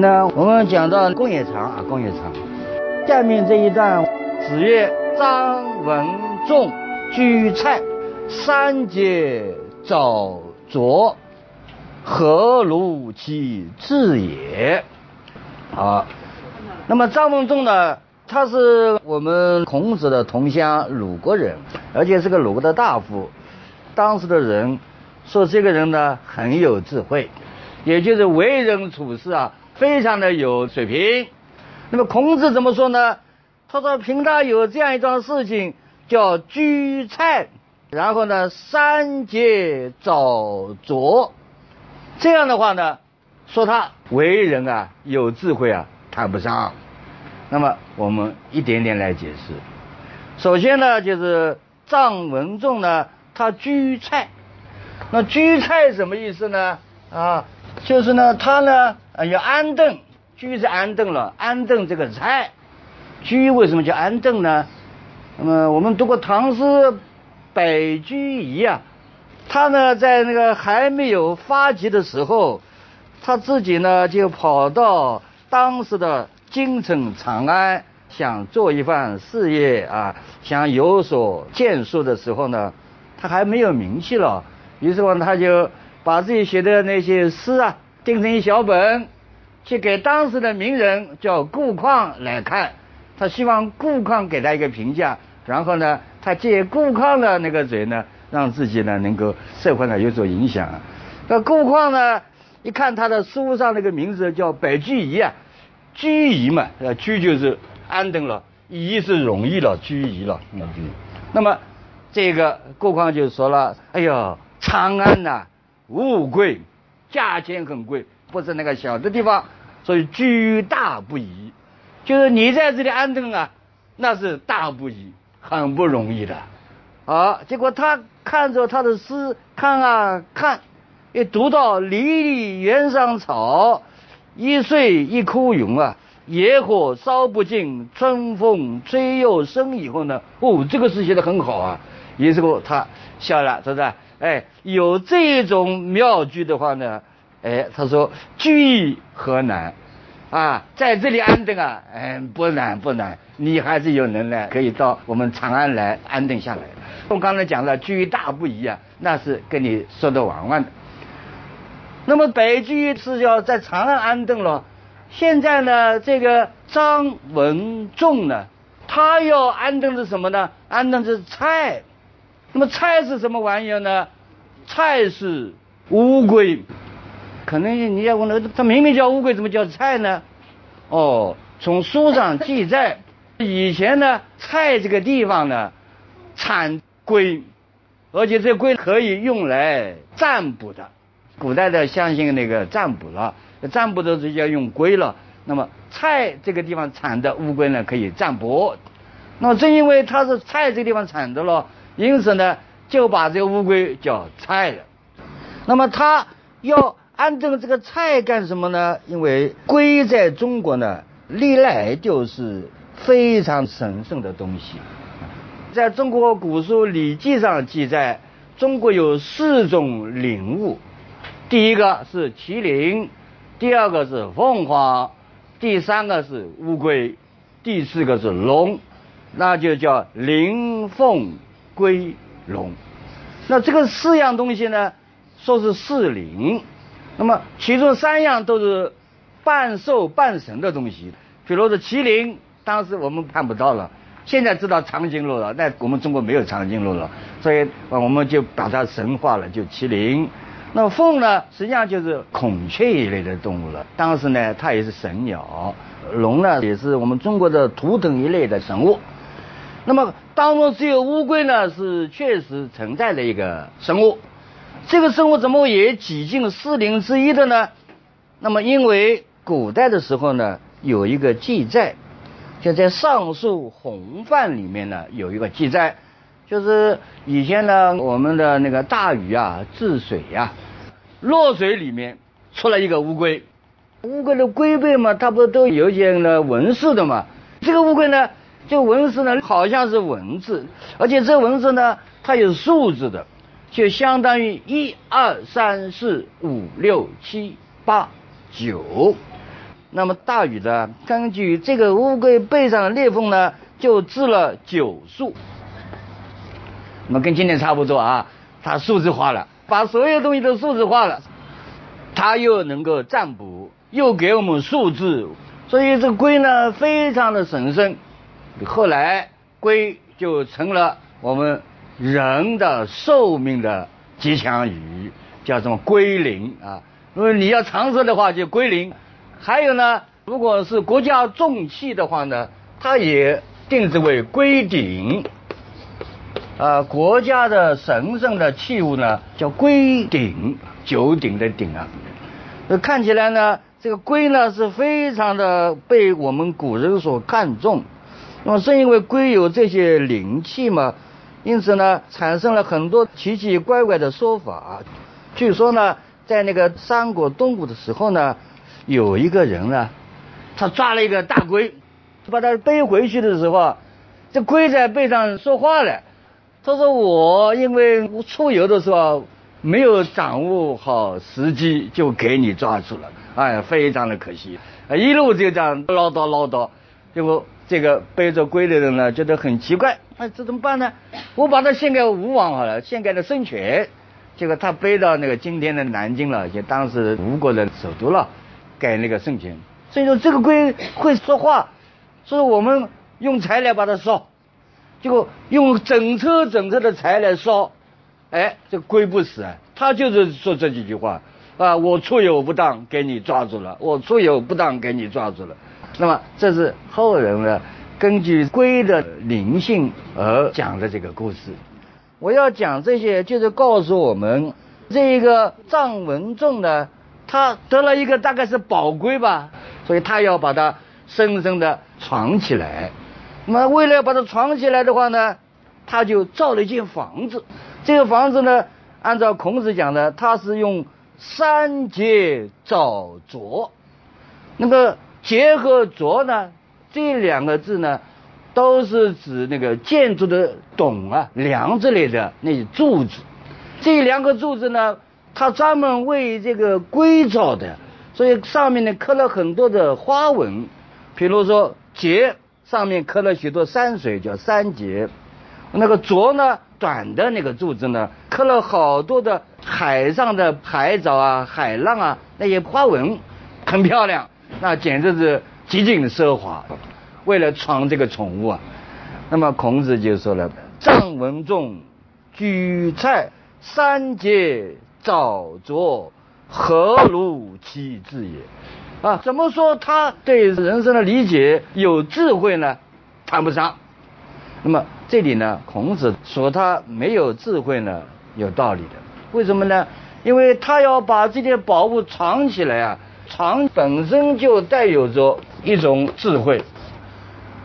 呢，我们讲到公冶长啊，公冶长。下面这一段，子曰：“张文仲居蔡，三节早拙，何如其志也？”好，那么张文仲呢，他是我们孔子的同乡，鲁国人，而且是个鲁国的大夫。当时的人说这个人呢很有智慧，也就是为人处事啊。非常的有水平，那么孔子怎么说呢？他说：“平常有这样一桩事情，叫居菜，然后呢，三节早着，这样的话呢，说他为人啊有智慧啊，谈不上。那么我们一点点来解释。首先呢，就是臧文仲呢，他居菜，那居菜什么意思呢？啊，就是呢，他呢。”，要安顿，居是安顿了，安顿这个菜，居为什么叫安顿呢？那么我们读过唐诗《白居易》啊，他呢在那个还没有发迹的时候，他自己呢就跑到当时的京城长安，想做一番事业啊，想有所建树的时候呢，他还没有名气了，于是乎他就把自己写的那些诗啊。订成一小本，去给当时的名人叫顾况来看，他希望顾况给他一个评价，然后呢，他借顾况的那个嘴呢，让自己呢能够社会上有所影响。那顾况呢，一看他的书上那个名字叫白居易啊，居易嘛，居就是安定了，易是容易了，居易了。嗯，那么这个顾况就说了：“哎呦，长安呐，物贵。”价钱很贵，不是那个小的地方，所以居大不易。就是你在这里安顿啊，那是大不易，很不容易的。好，结果他看着他的诗，看啊看，一读到“离离原上草，一岁一枯荣啊，野火烧不尽，春风吹又生”以后呢，哦，这个诗写的很好啊。于是乎他笑了，是不是？哎，有这种妙句的话呢，哎，他说居何难，啊，在这里安顿啊，哎，不难不难，你还是有能耐，可以到我们长安来安顿下来。我刚才讲了居大不易啊，那是跟你说的玩玩的。那么北居是要在长安安顿了，现在呢，这个张文仲呢，他要安顿的是什么呢？安顿的是菜。那么菜是什么玩意儿呢？菜是乌龟，可能你要问了，它明明叫乌龟，怎么叫菜呢？哦，从书上记载，以前呢，菜这个地方呢，产龟，而且这龟可以用来占卜的。古代的相信那个占卜了，占卜的就要用龟了。那么菜这个地方产的乌龟呢，可以占卜。那么正因为它是菜这个地方产的了。因此呢，就把这个乌龟叫菜了。那么他要安顿这个菜干什么呢？因为龟在中国呢，历来就是非常神圣的东西。在中国古书《礼记》上记载，中国有四种灵物，第一个是麒麟，第二个是凤凰，第三个是乌龟，第四个是龙，那就叫灵凤。龟龙，那这个四样东西呢，说是四灵，那么其中三样都是半兽半神的东西，比如说麒麟，当时我们看不到了，现在知道长颈鹿了，那我们中国没有长颈鹿了，所以我们就把它神化了，就麒麟。那凤呢，实际上就是孔雀一类的动物了，当时呢它也是神鸟，龙呢也是我们中国的图腾一类的神物。那么当中只有乌龟呢，是确实存在的一个生物。这个生物怎么也挤进四灵之一的呢？那么因为古代的时候呢，有一个记载，就在《上述洪范》里面呢有一个记载，就是以前呢我们的那个大禹啊治水呀，洛水里面出了一个乌龟，乌龟的龟背嘛，它不都有一些呢纹饰的嘛？这个乌龟呢，这个文字呢好像是文字，而且这文字呢它有数字的，就相当于一二三四五六七八九。那么大禹呢，根据这个乌龟背上的裂缝呢，就制了九数。那么跟今天差不多啊，它数字化了，把所有东西都数字化了，它又能够占卜，又给我们数字，所以这龟呢非常的神圣。后来龟就成了我们人的寿命的吉祥语，叫什么龟苓啊？如果你要长寿的话，就龟苓。还有呢，如果是国家重器的话呢，它也定制为龟鼎。啊，国家的神圣的器物呢，叫龟鼎，九鼎的鼎啊。看起来呢，这个龟呢是非常的被我们古人所看重。那么正因为龟有这些灵气嘛，因此呢，产生了很多奇奇怪怪的说法。据说呢，在那个三国东吴的时候呢。有一个人呢，他抓了一个大龟，把它背回去的时候，这龟在背上说话了。他说：“我因为出游的时候没有掌握好时机，就给你抓住了。哎，非常的可惜。一路就这样唠叨唠叨，结果这个背着龟的人呢，觉得很奇怪。那这怎么办呢？我把它献给吴王好了，献给了孙权。结果他背到那个今天的南京了，就当时吴国的首都了。”给那个圣贤，所以说这个龟会说话，所以我们用柴来把它烧，结果用整车整车的柴来烧，哎，这龟不死啊，他就是说这几句话啊，我出游不当给你抓住了，我出游不当给你抓住了，那么这是后人呢根据龟的灵性而讲的这个故事，我要讲这些就是告诉我们这一个藏文仲呢。他得了一个大概是宝龟吧，所以他要把它深深的藏起来。那么为了要把它藏起来的话呢，他就造了一间房子。这个房子呢，按照孔子讲的，他是用三节造琢。那个节和琢呢，这两个字呢，都是指那个建筑的董啊、梁之类的那些柱子。这两个柱子呢。它专门为这个龟造的，所以上面呢刻了很多的花纹，比如说节上面刻了许多山水，叫山节；那个琢呢，短的那个柱子呢，刻了好多的海上的海藻啊、海浪啊那些花纹，很漂亮，那简直是极尽奢华。为了藏这个宠物啊，那么孔子就说了：“臧文仲举菜三节。”早着何如其智也？啊，怎么说他对人生的理解有智慧呢？谈不上。那么这里呢，孔子说他没有智慧呢，有道理的。为什么呢？因为他要把这些宝物藏起来啊，藏本身就带有着一种智慧。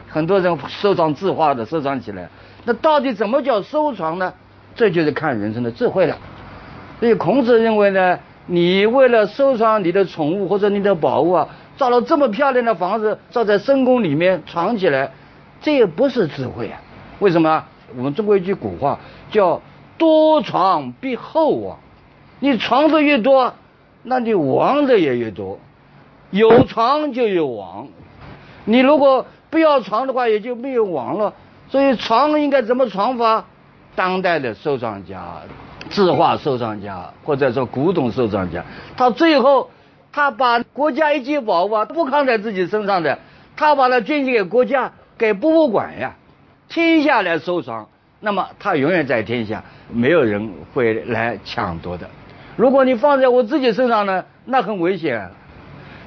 很多人收藏字画的，收藏起来，那到底怎么叫收藏呢？这就是看人生的智慧了。所以孔子认为呢，你为了收藏你的宠物或者你的宝物啊，造了这么漂亮的房子，造在深宫里面藏起来，这也不是智慧啊。为什么？我们中国一句古话叫“多藏必厚亡”，你藏的越多，那你亡的也越多。有藏就有亡，你如果不要藏的话，也就没有亡了。所以藏应该怎么藏法？当代的收藏家。字画收藏家或者说古董收藏家，他最后他把国家一级宝物啊不扛在自己身上的，他把它捐献给国家给博物馆呀，天下来收藏，那么他永远在天下，没有人会来抢夺的。如果你放在我自己身上呢，那很危险。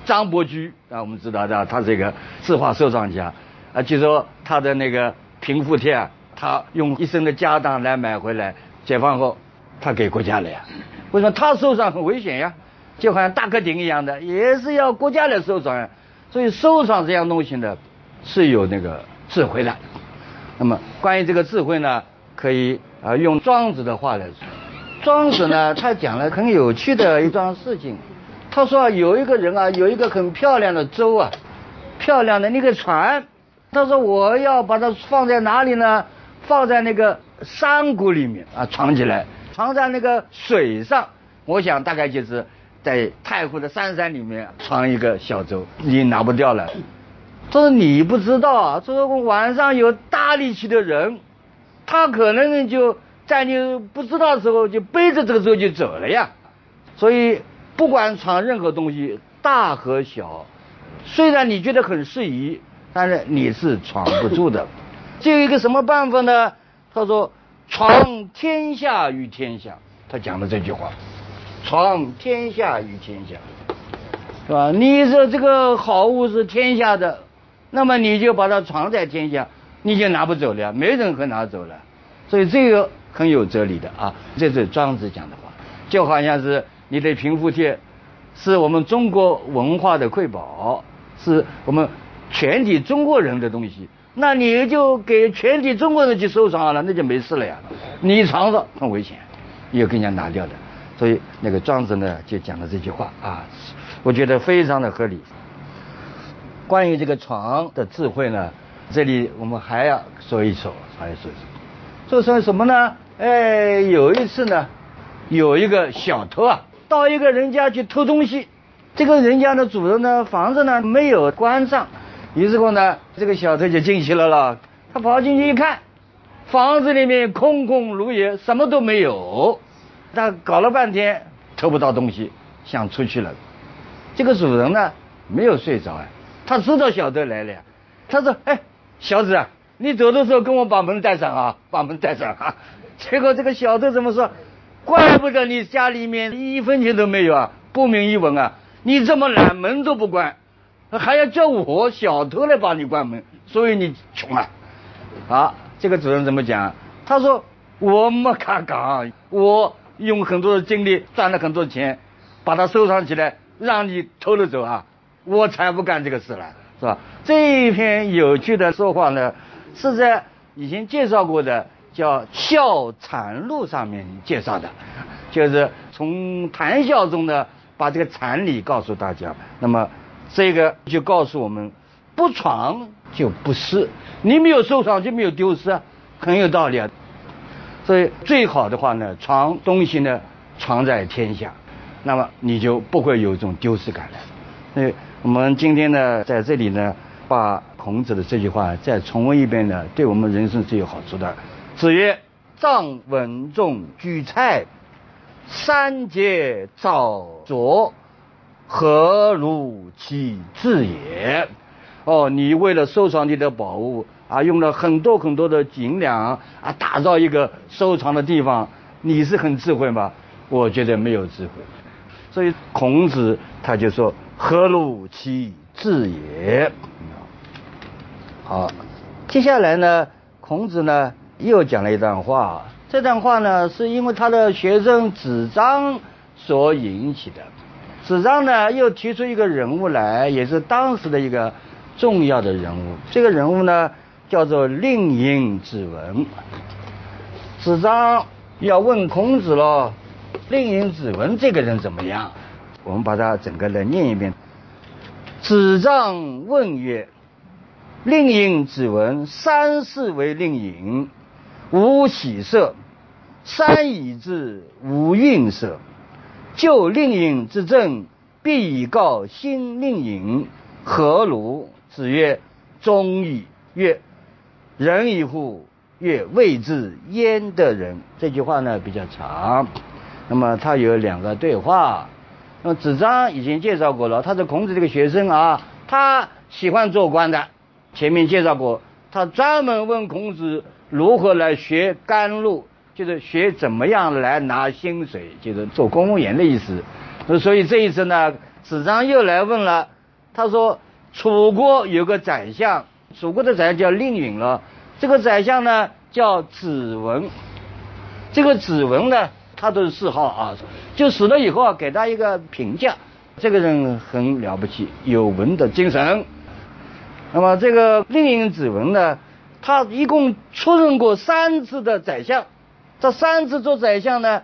张伯驹啊，我们知道的，他是一个字画收藏家啊，据说他的那个平复帖，他用一生的家当来买回来，解放后。他给国家了呀？为什么他收藏很危险呀？就好像大客厅一样的，也是要国家来收藏。所以收藏这样东西呢，是有那个智慧的。那么关于这个智慧呢，可以啊用庄子的话来说。庄子呢，他讲了很有趣的一桩事情。他说有一个人啊，有一个很漂亮的舟啊，漂亮的那个船。他说我要把它放在哪里呢？放在那个山谷里面啊，藏起来，藏在那个水上。我想大概就是在太湖的山山里面藏一个小舟，你拿不掉了。他说你不知道啊，这个晚上有大力气的人，他可能就在你不知道的时候就背着这个舟就走了呀。所以不管闯任何东西，大和小，虽然你觉得很适宜，但是你是闯不住的。只有一个什么办法呢？他说：“闯天下与天下。”他讲的这句话，“闯天下与天下”，是吧？你说这个好物是天下的，那么你就把它藏在天下，你就拿不走了，没人可拿走了。所以这个很有哲理的啊，这是庄子讲的话，就好像是你的平复贴，是我们中国文化的瑰宝，是我们全体中国人的东西。那你就给全体中国人去收藏好了，那就没事了呀。你藏着很危险，又给人家拿掉的。所以那个庄子呢就讲了这句话啊，我觉得非常的合理。关于这个床的智慧呢，这里我们还要说一说，还要说一说。说成什么呢？哎，有一次呢，有一个小偷啊，到一个人家去偷东西，这个人家的主人呢，房子呢没有关上。于是乎呢，这个小偷就进去了了。他跑进去一看，房子里面空空如也，什么都没有。他搞了半天偷不到东西，想出去了。这个主人呢没有睡着啊，他知道小偷来了。他说：“哎，小子啊，你走的时候跟我把门带上啊，把门带上。”啊。结果这个小偷怎么说？怪不得你家里面一分钱都没有啊，不明一文啊，你这么懒，门都不关。还要叫我小偷来帮你关门，所以你穷啊！啊，这个主人怎么讲？他说我没看岗，我用很多的精力赚了很多钱，把它收藏起来，让你偷了走啊！我才不干这个事了，是吧？这一篇有趣的说话呢，是在以前介绍过的叫《笑禅录》上面介绍的，就是从谈笑中呢，把这个禅理告诉大家。那么。这个就告诉我们，不闯就不失，你没有收藏就没有丢失啊，很有道理啊。所以最好的话呢，藏东西呢，藏在天下，那么你就不会有一种丢失感了。所以我们今天呢，在这里呢，把孔子的这句话再重温一遍呢，对我们人生是有好处的。子曰：“藏文仲举菜，三节早酌。”何如其志也？哦，你为了收藏你的宝物啊，用了很多很多的银两啊，打造一个收藏的地方，你是很智慧吗？我觉得没有智慧。所以孔子他就说：“何如其志也？”好，接下来呢，孔子呢又讲了一段话。这段话呢，是因为他的学生子张所引起的。子张呢，又提出一个人物来，也是当时的一个重要的人物。这个人物呢，叫做令尹子文。子张要问孔子喽，令尹子文这个人怎么样？我们把它整个来念一遍。子张问曰：“令尹子文，三世为令尹，无喜色；三以至，无愠色。”就令尹之政，必以告新令尹何如？子曰：“忠矣。”曰：“仁以乎？”曰：“未之焉得仁。”这句话呢比较长，那么他有两个对话。那么子张已经介绍过了，他是孔子这个学生啊，他喜欢做官的。前面介绍过，他专门问孔子如何来学甘露。就是学怎么样来拿薪水，就是做公务员的意思。所以这一次呢，子张又来问了。他说：“楚国有个宰相，楚国的宰相叫令尹了。这个宰相呢叫子文。这个子文呢，他都是谥号啊。就死了以后啊，给他一个评价，这个人很了不起，有文的精神。那么这个令尹子文呢，他一共出任过三次的宰相，这三次做宰相呢，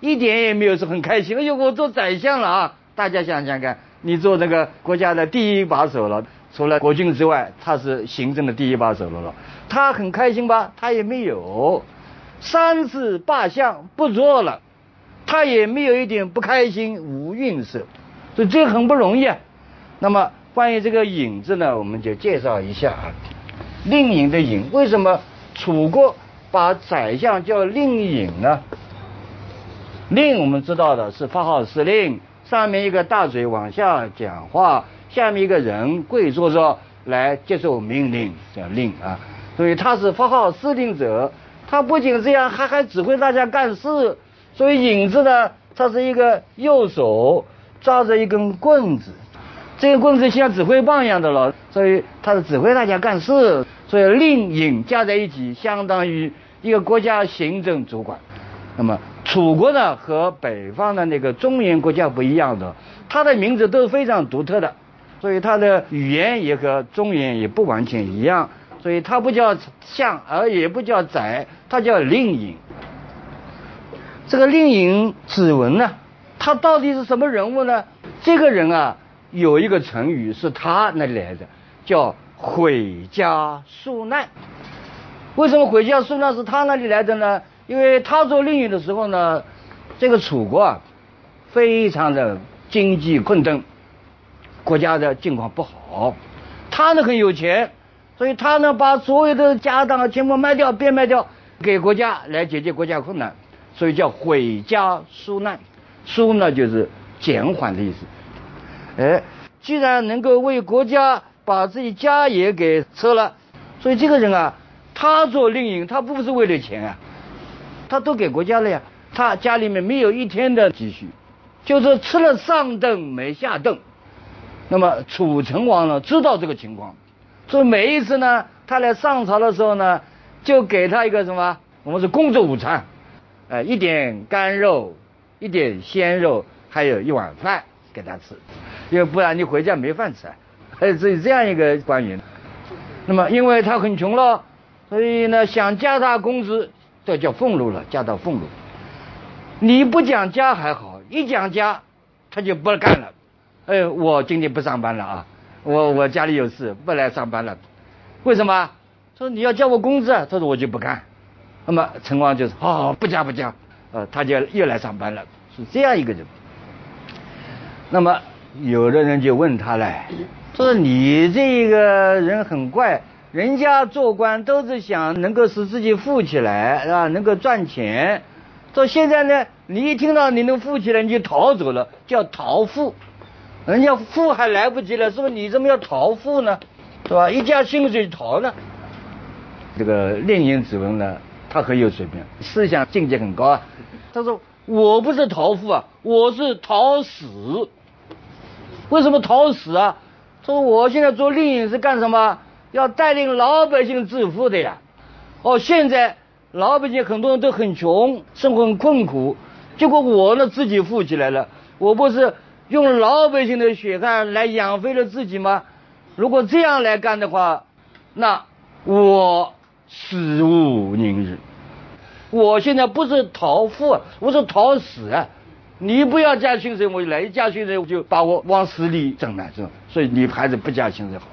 一点也没有说很开心。哎呦，我做宰相了啊！大家想想看，你做这个国家的第一把手了，除了国君之外，他是行政的第一把手了了，他很开心吧？他也没有，三次罢相不做了。他也没有一点不开心，无愠色，所以这很不容易啊。那么关于这个“尹”字呢，我们就介绍一下啊。令尹的“尹”，为什么楚国把宰相叫令尹呢？令我们知道的是发号施令，上面一个大嘴往下讲话，下面一个人跪坐着来接受命令，叫令啊。所以他是发号施令者，他不仅这样，还还指挥大家干事。所以影子呢，它是一个右手抓着一根棍子，这个棍子像指挥棒一样的了，所以他是指挥大家干事。所以令尹加在一起，相当于一个国家行政主管。那么楚国呢和北方的那个中原国家不一样的，它的名字都是非常独特的，所以它的语言也和中原也不完全一样，所以它不叫相，而也不叫宰，它叫令尹。这个令尹子文呢，他到底是什么人物呢？这个人啊，有一个成语是他那里来的，叫毁家纾难。为什么毁家纾难是他那里来的呢？因为他做令尹的时候呢，这个楚国啊，非常的经济困顿，国家的境况不好。他呢很有钱，所以他呢把所有的家当全部卖掉，变卖掉，给国家来解决国家困难。所以叫毁家纾难，纾呢就是减缓的意思。哎，既然能够为国家把自己家也给撤了，所以这个人啊，他做令尹，他不是为了钱啊，他都给国家了呀。他家里面没有一天的积蓄，就是吃了上顿没下顿。那么楚成王呢，知道这个情况，所以每一次呢，他来上朝的时候呢，就给他一个什么，我们是工作午餐。呃，一点干肉，一点鲜肉，还有一碗饭给他吃，因为不然你回家没饭吃。哎这这样一个官员，那么因为他很穷了，所以呢想加大工资，这叫俸禄了，加大俸禄。你不讲加还好，一讲加，他就不干了。哎，我今天不上班了啊，我我家里有事不来上班了。为什么？说你要交我工资啊，他说我就不干。那么陈王就是哦不加不加，呃他就又来上班了，是这样一个人。那么有的人就问他嘞，说你这个人很怪，人家做官都是想能够使自己富起来，是吧？能够赚钱。说现在呢，你一听到你能富起来，你就逃走了，叫逃富。人家富还来不及了，是不是你怎么要逃富呢？是吧？一家薪水逃呢。这个令尹子文呢？他很有水平，思想境界很高啊。他说：“我不是逃富啊，我是逃死。为什么讨死啊？说我现在做令尹是干什么？要带领老百姓致富的呀。哦，现在老百姓很多人都很穷，生活很困苦，结果我呢自己富起来了。我不是用老百姓的血汗来养肥了自己吗？如果这样来干的话，那我。”死无宁日！我现在不是逃富，我是逃死啊！你不要加薪水，我就来；一加薪水，我就把我往死里整了，是？所以你还是不加薪水好。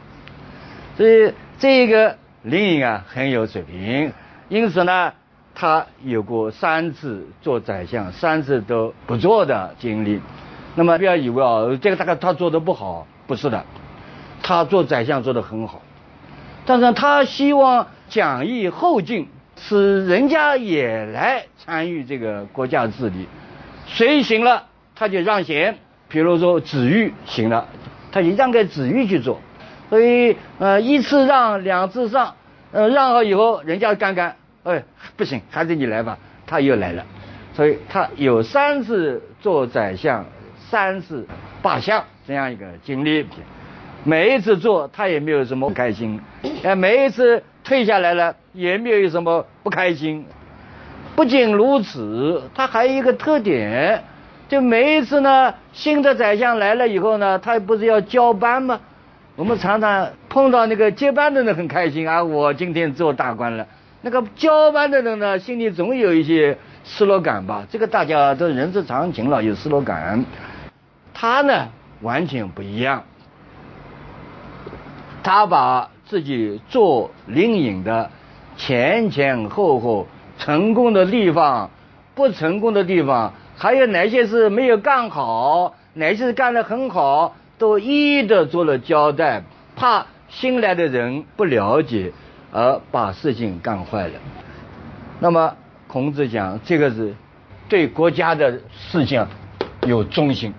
所以这个林颖啊很有水平，因此呢，他有过三次做宰相，三次都不做的经历。那么不要以为啊，这个大概他做的不好，不是的，他做宰相做的很好，但是他希望。讲义后进，使人家也来参与这个国家治理。谁行了，他就让贤。比如说子玉行了，他就让给子玉去做。所以呃，一次让，两次上，呃，让好以后，人家干干，哎，不行，还是你来吧。他又来了，所以他有三次做宰相，三次罢相这样一个经历。每一次做，他也没有什么不开心。哎，每一次。退下来了也没有什么不开心。不仅如此，他还有一个特点，就每一次呢，新的宰相来了以后呢，他不是要交班吗？我们常常碰到那个接班的人很开心啊，我今天做大官了。那个交班的人呢，心里总有一些失落感吧？这个大家都人之常情了，有失落感。他呢，完全不一样。他把自己做灵隐的前前后后成功的地方、不成功的地方，还有哪些是没有干好，哪些是干得很好。都一一的做了交代，怕新来的人不了解而把事情干坏了。那么孔子讲，这个是对国家的事情有忠心，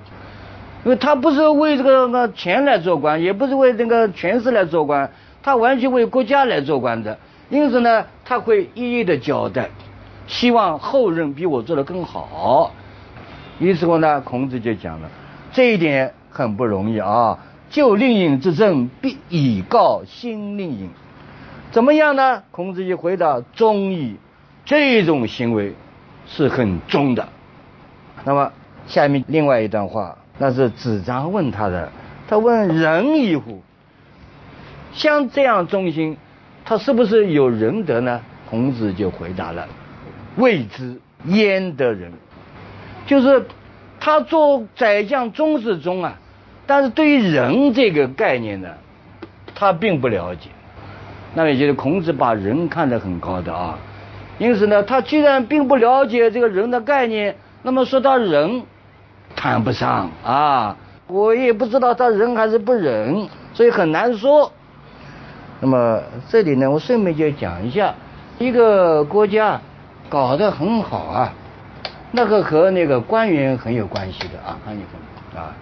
因为他不是为这个个钱来做官，也不是为这个权势来做官，他完全为国家来做官的。因此呢，他会一一的交代，希望后人比我做的更好。于是乎呢，孔子就讲了这一点。很不容易啊！旧令尹之政，必以告新令尹。怎么样呢？孔子就回答：忠义，这种行为是很忠的。那么下面另外一段话，那是子张问他的。他问仁义乎？像这样忠心，他是不是有仁德呢？孔子就回答了：未知焉得仁？就是他做宰相忠是忠啊。但是对于仁这个概念呢，他并不了解。那么也就是孔子把仁看得很高的啊，因此呢，他既然并不了解这个人的概念，那么说到仁谈不上啊。我也不知道他仁还是不仁，所以很难说。那么这里呢，我顺便就讲一下，一个国家搞得很好啊，那个和那个官员很有关系的啊，很有关啊。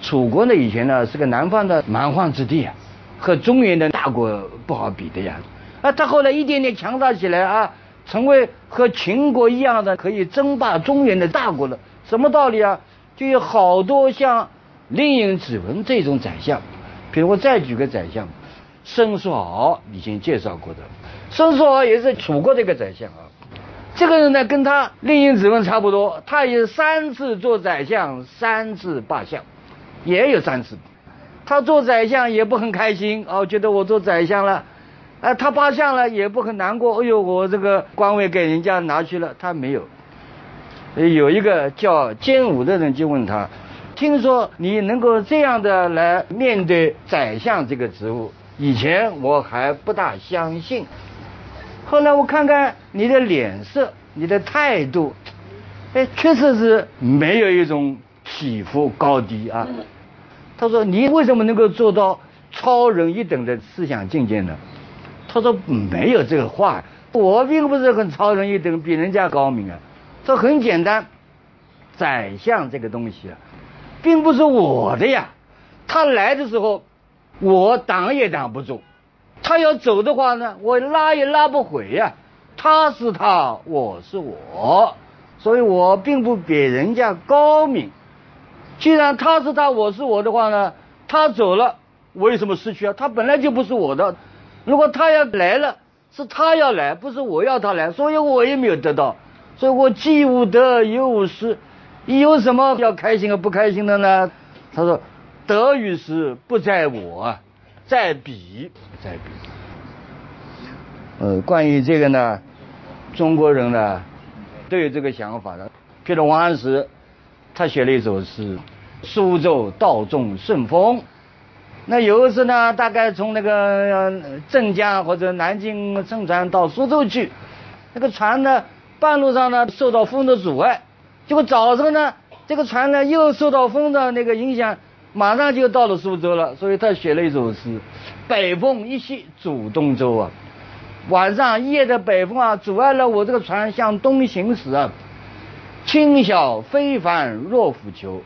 楚国呢，以前呢是个南方的蛮荒之地啊，和中原的大国不好比的呀。啊，他后来一点点强大起来啊，成为和秦国一样的可以争霸中原的大国了。什么道理啊？就有好多像令尹子文这种宰相，比如我再举个宰相，申叔敖以前介绍过的，申叔敖也是楚国的一个宰相啊。这个人呢，跟他令尹子文差不多，他也三次做宰相，三次罢相。也有三次，他做宰相也不很开心哦，觉得我做宰相了，啊，他罢相了也不很难过，哎呦，我这个官位给人家拿去了，他没有。有一个叫监武的人就问他，听说你能够这样的来面对宰相这个职务，以前我还不大相信，后来我看看你的脸色，你的态度，哎，确实是没有一种。起伏高低啊！他说：“你为什么能够做到超人一等的思想境界呢？”他说：“没有这个话，我并不是很超人一等，比人家高明啊。这很简单，宰相这个东西啊，并不是我的呀。他来的时候，我挡也挡不住；他要走的话呢，我拉也拉不回呀。他是他，我是我，所以我并不比人家高明。”既然他是他，我是我的话呢，他走了，我有什么失去啊？他本来就不是我的。如果他要来了，是他要来，不是我要他来，所以我也没有得到。所以我既无得又无失，有什么要开心和不开心的呢？他说：得与失不在我，在彼，在彼。呃，关于这个呢，中国人呢都有这个想法的。譬如王安石。他写了一首诗：“苏州道中顺风。”那有一次呢，大概从那个镇江或者南京乘船到苏州去，那个船呢，半路上呢受到风的阻碍，结果早上呢，这个船呢又受到风的那个影响，马上就到了苏州了。所以他写了一首诗：“北风一夕阻东舟啊，晚上夜的北风啊，阻碍了我这个船向东行驶啊。”轻小非帆若虎丘，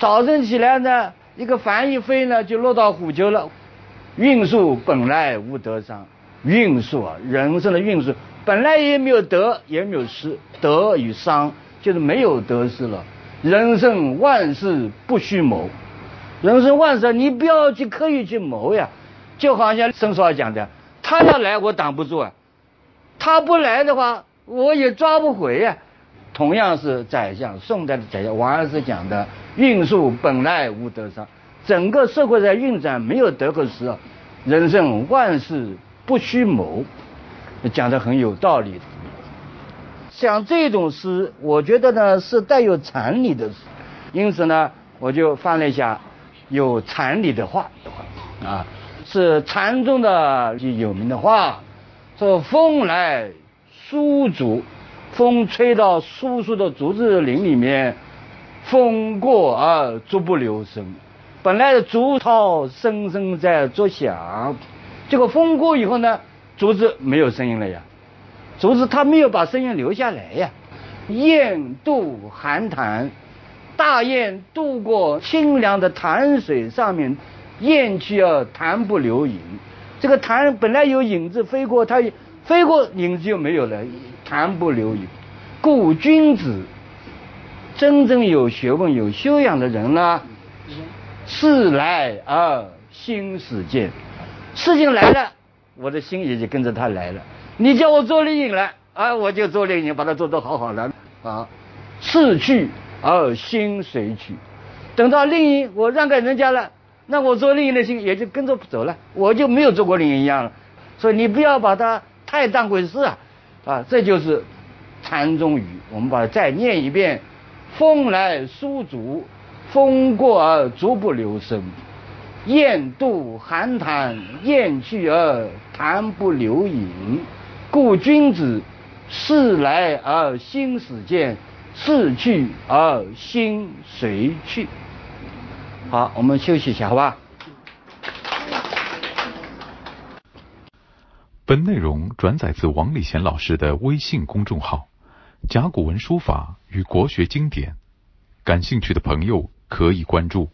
早晨起来呢，一个帆一飞呢，就落到虎丘了。运数本来无得伤，运数啊，人生的运数本来也没有得，也没有失，得与伤就是没有得失了。人生万事不须谋，人生万事你不要去刻意去谋呀。就好像申叔讲的，他要来我挡不住啊，他不来的话我也抓不回呀。同样是宰相，宋代的宰相王安石讲的“运数本来无得伤”，整个社会在运转没有得过失，人生万事不须谋，讲的很有道理。像这种诗，我觉得呢是带有禅理的诗，因此呢，我就翻了一下有禅理的话，啊，是禅宗的有名的话，说风来疏竹。风吹到疏疏的竹子林里面，风过而竹不留声。本来的竹涛声声在作响，结果风过以后呢，竹子没有声音了呀。竹子它没有把声音留下来呀。雁渡寒潭，大雁渡过清凉的潭水上面，雁去而潭不留影。这个潭本来有影子飞过，它飞过影子就没有了。潭不留影，故君子真正有学问、有修养的人呢，事来而心始见。事情来了，我的心也就跟着他来了。你叫我做令尹了，啊，我就做令尹，把它做得好好的啊。事去而心随去，等到另一我让给人家了，那我做另一的心也就跟着走了，我就没有做过另一样了。所以你不要把它太当回事啊。啊，这就是禅宗语。我们把它再念一遍：风来疏竹，风过而竹不留声；雁渡寒潭，雁去而潭不留影。故君子事来而心始见，事去而心随去。好，我们休息一下，好吧？本内容转载自王立贤老师的微信公众号《甲骨文书法与国学经典》，感兴趣的朋友可以关注。